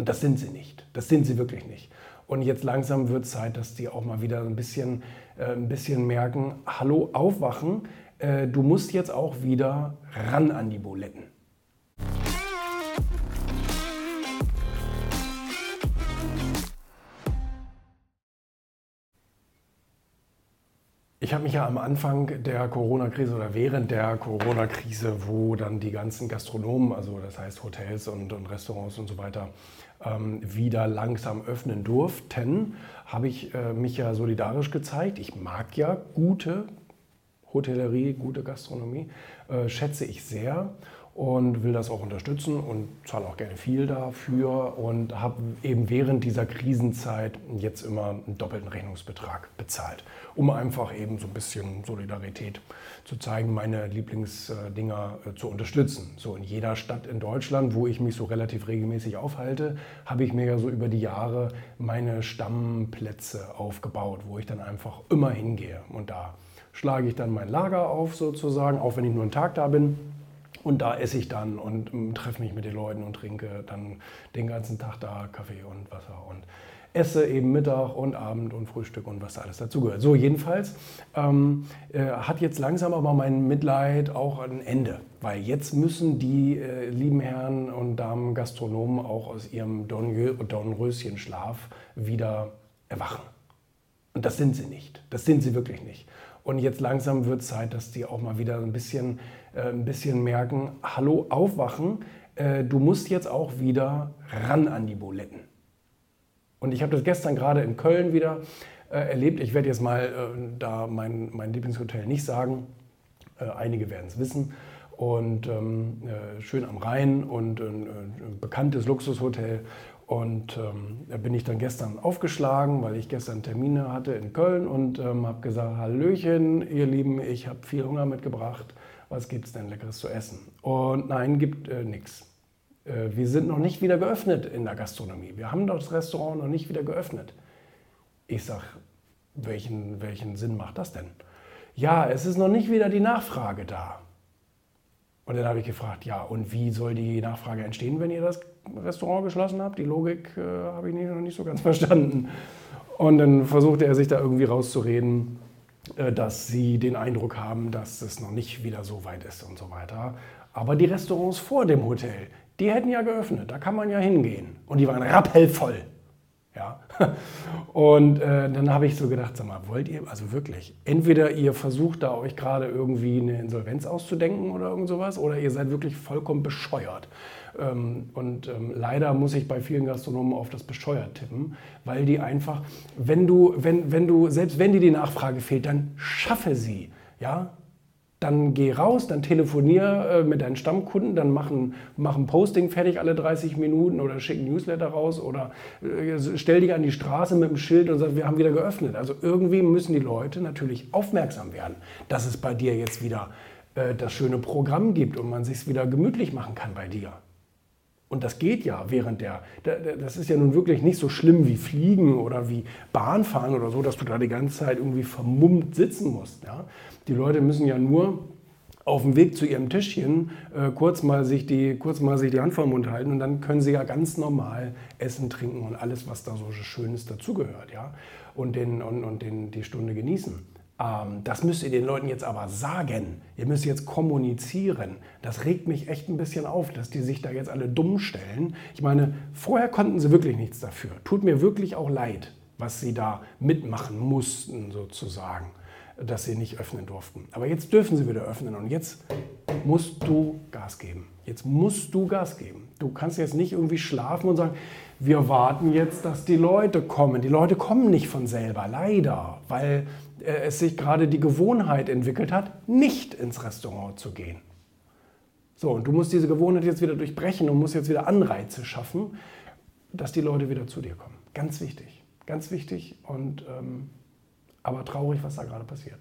Und das sind sie nicht. Das sind sie wirklich nicht. Und jetzt langsam wird es Zeit, dass die auch mal wieder ein bisschen, äh, ein bisschen merken, hallo, aufwachen, äh, du musst jetzt auch wieder ran an die Buletten. Ich habe mich ja am Anfang der Corona-Krise oder während der Corona-Krise, wo dann die ganzen Gastronomen, also das heißt Hotels und, und Restaurants und so weiter, ähm, wieder langsam öffnen durften, habe ich äh, mich ja solidarisch gezeigt. Ich mag ja gute Hotellerie, gute Gastronomie, äh, schätze ich sehr und will das auch unterstützen und zahle auch gerne viel dafür und habe eben während dieser Krisenzeit jetzt immer einen doppelten Rechnungsbetrag bezahlt, um einfach eben so ein bisschen Solidarität zu zeigen, meine Lieblingsdinger äh, zu unterstützen. So in jeder Stadt in Deutschland, wo ich mich so relativ regelmäßig aufhalte, habe ich mir ja so über die Jahre meine Stammplätze aufgebaut, wo ich dann einfach immer hingehe und da schlage ich dann mein Lager auf sozusagen, auch wenn ich nur einen Tag da bin und da esse ich dann und ähm, treffe mich mit den Leuten und trinke dann den ganzen Tag da Kaffee und Wasser und esse eben Mittag und Abend und Frühstück und was da alles dazugehört. So, jedenfalls ähm, äh, hat jetzt langsam aber mein Mitleid auch ein Ende, weil jetzt müssen die äh, lieben Herren und Damen Gastronomen auch aus ihrem Dornröschenschlaf wieder erwachen. Und das sind sie nicht. Das sind sie wirklich nicht. Und jetzt langsam wird Zeit, dass die auch mal wieder ein bisschen, äh, ein bisschen merken, hallo, aufwachen, äh, du musst jetzt auch wieder ran an die Buletten. Und ich habe das gestern gerade in Köln wieder äh, erlebt. Ich werde jetzt mal äh, da mein, mein Lieblingshotel nicht sagen. Äh, einige werden es wissen. Und ähm, äh, schön am Rhein und ein bekanntes Luxushotel. Und ähm, da bin ich dann gestern aufgeschlagen, weil ich gestern Termine hatte in Köln und ähm, habe gesagt, Hallöchen, ihr Lieben, ich habe viel Hunger mitgebracht. Was gibt es denn Leckeres zu essen? Und nein, gibt äh, nichts. Äh, wir sind noch nicht wieder geöffnet in der Gastronomie. Wir haben das Restaurant noch nicht wieder geöffnet. Ich sage, welchen, welchen Sinn macht das denn? Ja, es ist noch nicht wieder die Nachfrage da. Und dann habe ich gefragt, ja, und wie soll die Nachfrage entstehen, wenn ihr das Restaurant geschlossen habt? Die Logik äh, habe ich noch nicht so ganz verstanden. Und dann versuchte er sich da irgendwie rauszureden, äh, dass sie den Eindruck haben, dass es noch nicht wieder so weit ist und so weiter. Aber die Restaurants vor dem Hotel, die hätten ja geöffnet, da kann man ja hingehen. Und die waren rappellvoll. Ja. Und äh, dann habe ich so gedacht, sag mal, wollt ihr, also wirklich, entweder ihr versucht da euch gerade irgendwie eine Insolvenz auszudenken oder irgend sowas, oder ihr seid wirklich vollkommen bescheuert. Ähm, und ähm, leider muss ich bei vielen Gastronomen auf das bescheuert tippen, weil die einfach, wenn du, wenn, wenn du, selbst wenn dir die Nachfrage fehlt, dann schaffe sie. Ja, dann geh raus, dann telefonier äh, mit deinen Stammkunden, dann mach ein, mach ein Posting fertig alle 30 Minuten oder schick ein Newsletter raus oder äh, stell dich an die Straße mit dem Schild und sag, wir haben wieder geöffnet. Also irgendwie müssen die Leute natürlich aufmerksam werden, dass es bei dir jetzt wieder äh, das schöne Programm gibt und man sich wieder gemütlich machen kann bei dir. Und das geht ja während der, das ist ja nun wirklich nicht so schlimm wie Fliegen oder wie Bahnfahren oder so, dass du da die ganze Zeit irgendwie vermummt sitzen musst. Ja? Die Leute müssen ja nur auf dem Weg zu ihrem Tischchen äh, kurz, mal sich die, kurz mal sich die Hand vor den Mund halten und dann können sie ja ganz normal essen, trinken und alles, was da so Schönes dazugehört. Ja? Und, den, und, und den, die Stunde genießen. Ähm, das müsst ihr den Leuten jetzt aber sagen. Ihr müsst jetzt kommunizieren. Das regt mich echt ein bisschen auf, dass die sich da jetzt alle dumm stellen. Ich meine, vorher konnten sie wirklich nichts dafür. Tut mir wirklich auch leid, was sie da mitmachen mussten, sozusagen, dass sie nicht öffnen durften. Aber jetzt dürfen sie wieder öffnen und jetzt musst du Gas geben. Jetzt musst du Gas geben. Du kannst jetzt nicht irgendwie schlafen und sagen, wir warten jetzt, dass die Leute kommen. Die Leute kommen nicht von selber, leider, weil äh, es sich gerade die Gewohnheit entwickelt hat, nicht ins Restaurant zu gehen. So, und du musst diese Gewohnheit jetzt wieder durchbrechen und musst jetzt wieder Anreize schaffen, dass die Leute wieder zu dir kommen. Ganz wichtig, ganz wichtig und ähm, aber traurig, was da gerade passiert.